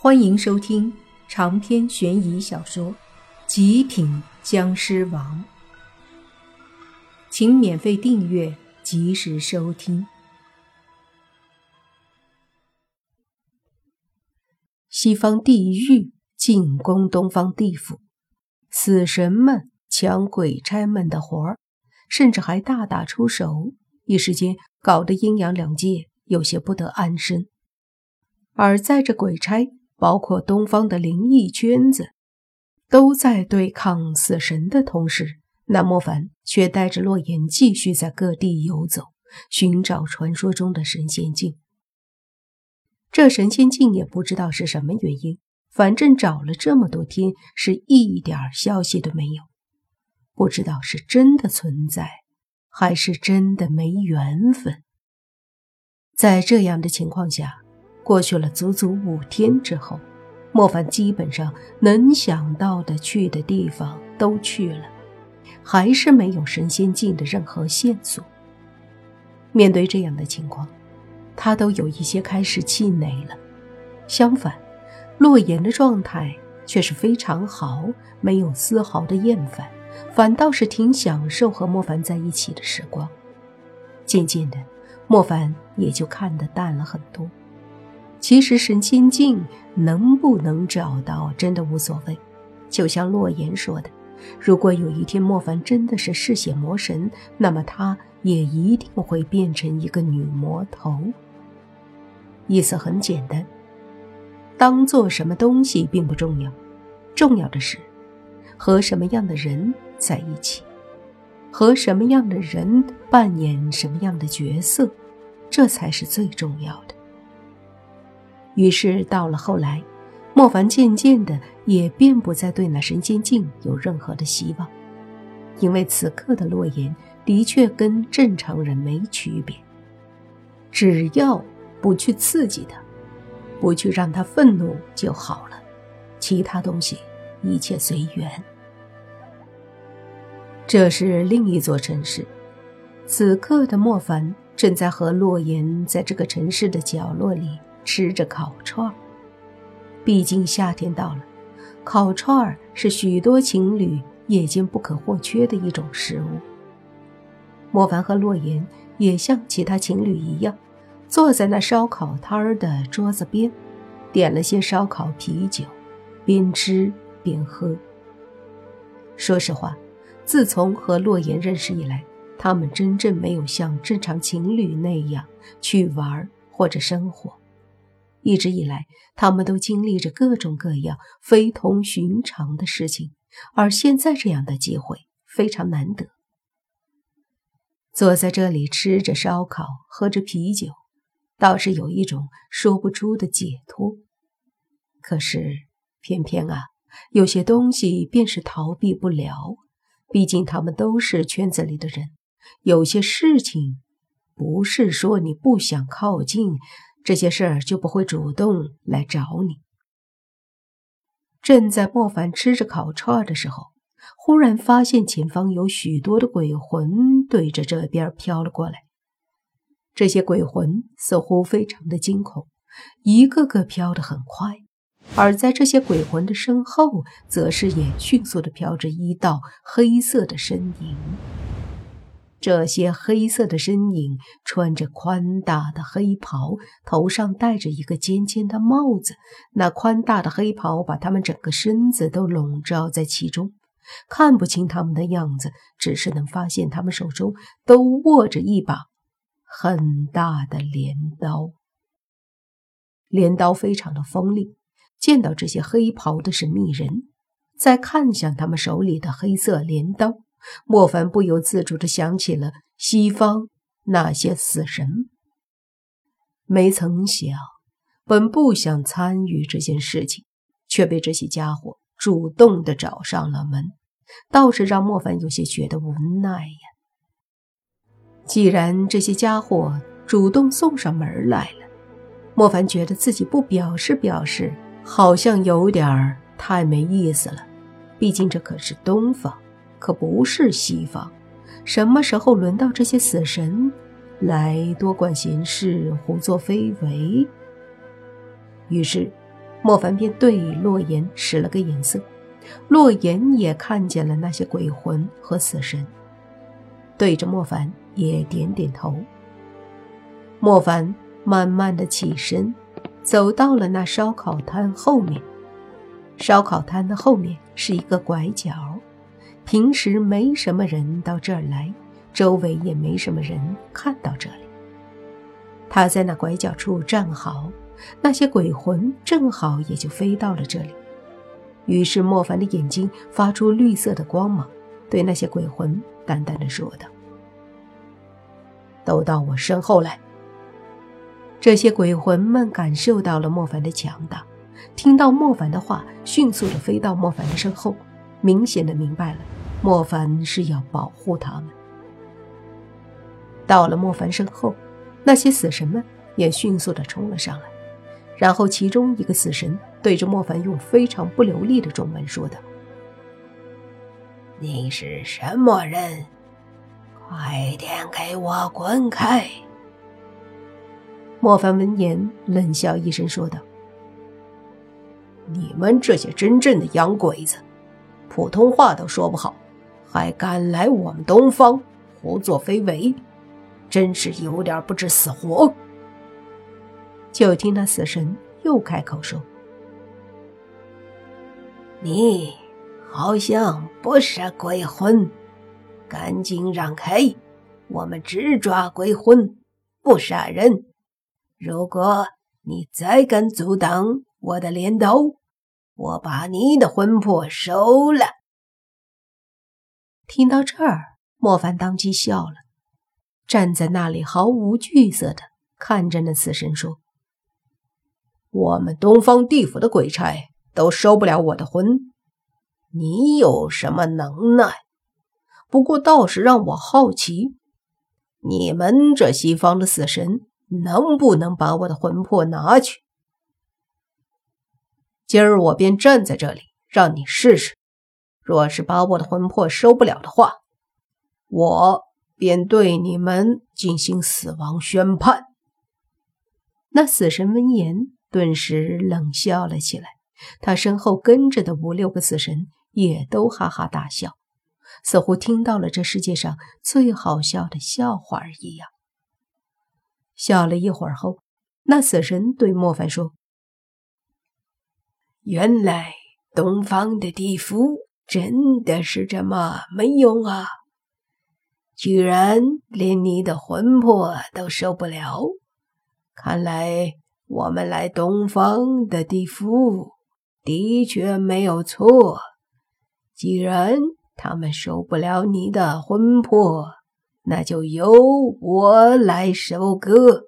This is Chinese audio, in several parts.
欢迎收听长篇悬疑小说《极品僵尸王》，请免费订阅，及时收听。西方地狱进攻东方地府，死神们抢鬼差们的活儿，甚至还大打出手，一时间搞得阴阳两界有些不得安生。而在这鬼差。包括东方的灵异圈子，都在对抗死神的同时，那莫凡却带着洛言继续在各地游走，寻找传说中的神仙境。这神仙境也不知道是什么原因，反正找了这么多天，是一点消息都没有。不知道是真的存在，还是真的没缘分。在这样的情况下。过去了足足五天之后，莫凡基本上能想到的去的地方都去了，还是没有神仙境的任何线索。面对这样的情况，他都有一些开始气馁了。相反，洛言的状态却是非常好，没有丝毫的厌烦，反倒是挺享受和莫凡在一起的时光。渐渐的，莫凡也就看得淡了很多。其实神仙境能不能找到，真的无所谓。就像洛言说的，如果有一天莫凡真的是嗜血魔神，那么他也一定会变成一个女魔头。意思很简单，当做什么东西并不重要，重要的是和什么样的人在一起，和什么样的人扮演什么样的角色，这才是最重要的。于是到了后来，莫凡渐渐的也便不再对那神仙境有任何的希望，因为此刻的洛言的确跟正常人没区别，只要不去刺激他，不去让他愤怒就好了，其他东西一切随缘。这是另一座城市，此刻的莫凡正在和洛言在这个城市的角落里。吃着烤串毕竟夏天到了，烤串是许多情侣夜间不可或缺的一种食物。莫凡和洛言也像其他情侣一样，坐在那烧烤摊儿的桌子边，点了些烧烤啤酒，边吃边喝。说实话，自从和洛言认识以来，他们真正没有像正常情侣那样去玩或者生活。一直以来，他们都经历着各种各样非同寻常的事情，而现在这样的机会非常难得。坐在这里吃着烧烤，喝着啤酒，倒是有一种说不出的解脱。可是，偏偏啊，有些东西便是逃避不了。毕竟他们都是圈子里的人，有些事情不是说你不想靠近。这些事儿就不会主动来找你。正在莫凡吃着烤串的时候，忽然发现前方有许多的鬼魂对着这边飘了过来。这些鬼魂似乎非常的惊恐，一个个飘得很快，而在这些鬼魂的身后，则是也迅速的飘着一道黑色的身影。这些黑色的身影穿着宽大的黑袍，头上戴着一个尖尖的帽子。那宽大的黑袍把他们整个身子都笼罩在其中，看不清他们的样子，只是能发现他们手中都握着一把很大的镰刀。镰刀非常的锋利，见到这些黑袍的神秘人，再看向他们手里的黑色镰刀。莫凡不由自主地想起了西方那些死神，没曾想，本不想参与这件事情，却被这些家伙主动地找上了门，倒是让莫凡有些觉得无奈呀。既然这些家伙主动送上门来了，莫凡觉得自己不表示表示，好像有点太没意思了。毕竟这可是东方。可不是西方，什么时候轮到这些死神来多管闲事、胡作非为？于是，莫凡便对洛言使了个眼色，洛言也看见了那些鬼魂和死神，对着莫凡也点点头。莫凡慢慢的起身，走到了那烧烤摊后面。烧烤摊的后面是一个拐角，平时没什么人到这儿来，周围也没什么人看到这里。他在那拐角处站好，那些鬼魂正好也就飞到了这里。于是莫凡的眼睛发出绿色的光芒，对那些鬼魂淡淡的说道：“都到我身后来。”这些鬼魂们感受到了莫凡的强大。听到莫凡的话，迅速的飞到莫凡的身后，明显的明白了，莫凡是要保护他们。到了莫凡身后，那些死神们也迅速的冲了上来，然后其中一个死神对着莫凡用非常不流利的中文说道：“你是什么人？快点给我滚开！”莫凡闻言冷笑一声说道。你们这些真正的洋鬼子，普通话都说不好，还敢来我们东方胡作非为，真是有点不知死活。就听那死神又开口说：“你好像不是鬼魂，赶紧让开，我们只抓鬼魂，不杀人。如果你再敢阻挡我的镰刀，”我把你的魂魄收了。听到这儿，莫凡当即笑了，站在那里毫无惧色的看着那死神说：“我们东方地府的鬼差都收不了我的魂，你有什么能耐？不过倒是让我好奇，你们这西方的死神能不能把我的魂魄拿去？”今儿我便站在这里，让你试试。若是把我的魂魄收不了的话，我便对你们进行死亡宣判。那死神闻言，顿时冷笑了起来。他身后跟着的五六个死神也都哈哈大笑，似乎听到了这世界上最好笑的笑话一样。笑了一会儿后，那死神对莫凡说。原来东方的地府真的是这么没用啊！居然连你的魂魄都收不了。看来我们来东方的地府的确没有错。既然他们收不了你的魂魄，那就由我来收割。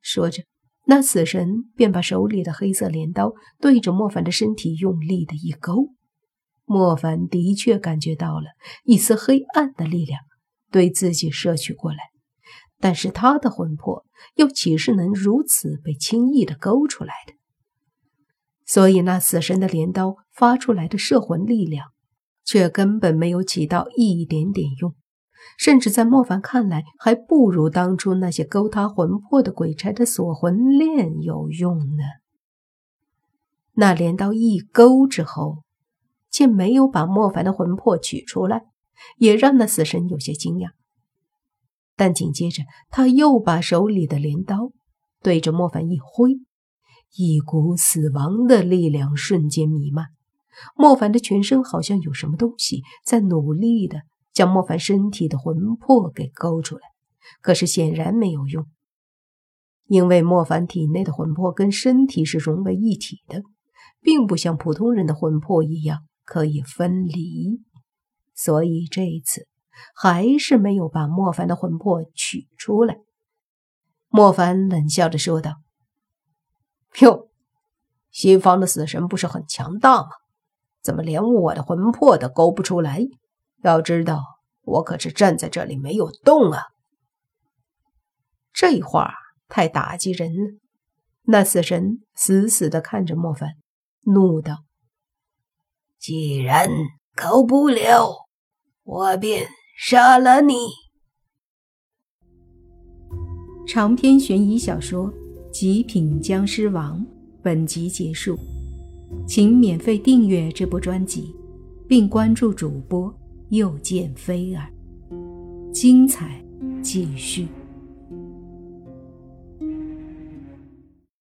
说着。那死神便把手里的黑色镰刀对着莫凡的身体用力的一勾，莫凡的确感觉到了一丝黑暗的力量对自己摄取过来，但是他的魂魄又岂是能如此被轻易的勾出来的？所以那死神的镰刀发出来的摄魂力量，却根本没有起到一点点用。甚至在莫凡看来，还不如当初那些勾他魂魄的鬼差的锁魂链有用呢。那镰刀一勾之后，竟没有把莫凡的魂魄取出来，也让那死神有些惊讶。但紧接着，他又把手里的镰刀对着莫凡一挥，一股死亡的力量瞬间弥漫，莫凡的全身好像有什么东西在努力的。将莫凡身体的魂魄给勾出来，可是显然没有用，因为莫凡体内的魂魄跟身体是融为一体的，并不像普通人的魂魄一样可以分离，所以这一次还是没有把莫凡的魂魄取出来。莫凡冷笑着说道：“哟，西方的死神不是很强大吗？怎么连我的魂魄都勾不出来？”要知道，我可是站在这里没有动啊！这话太打击人了。那死神死死的看着莫凡，怒道：“既然够不了，我便杀了你。”长篇悬疑小说《极品僵尸王》本集结束，请免费订阅这部专辑，并关注主播又见菲儿，精彩继续。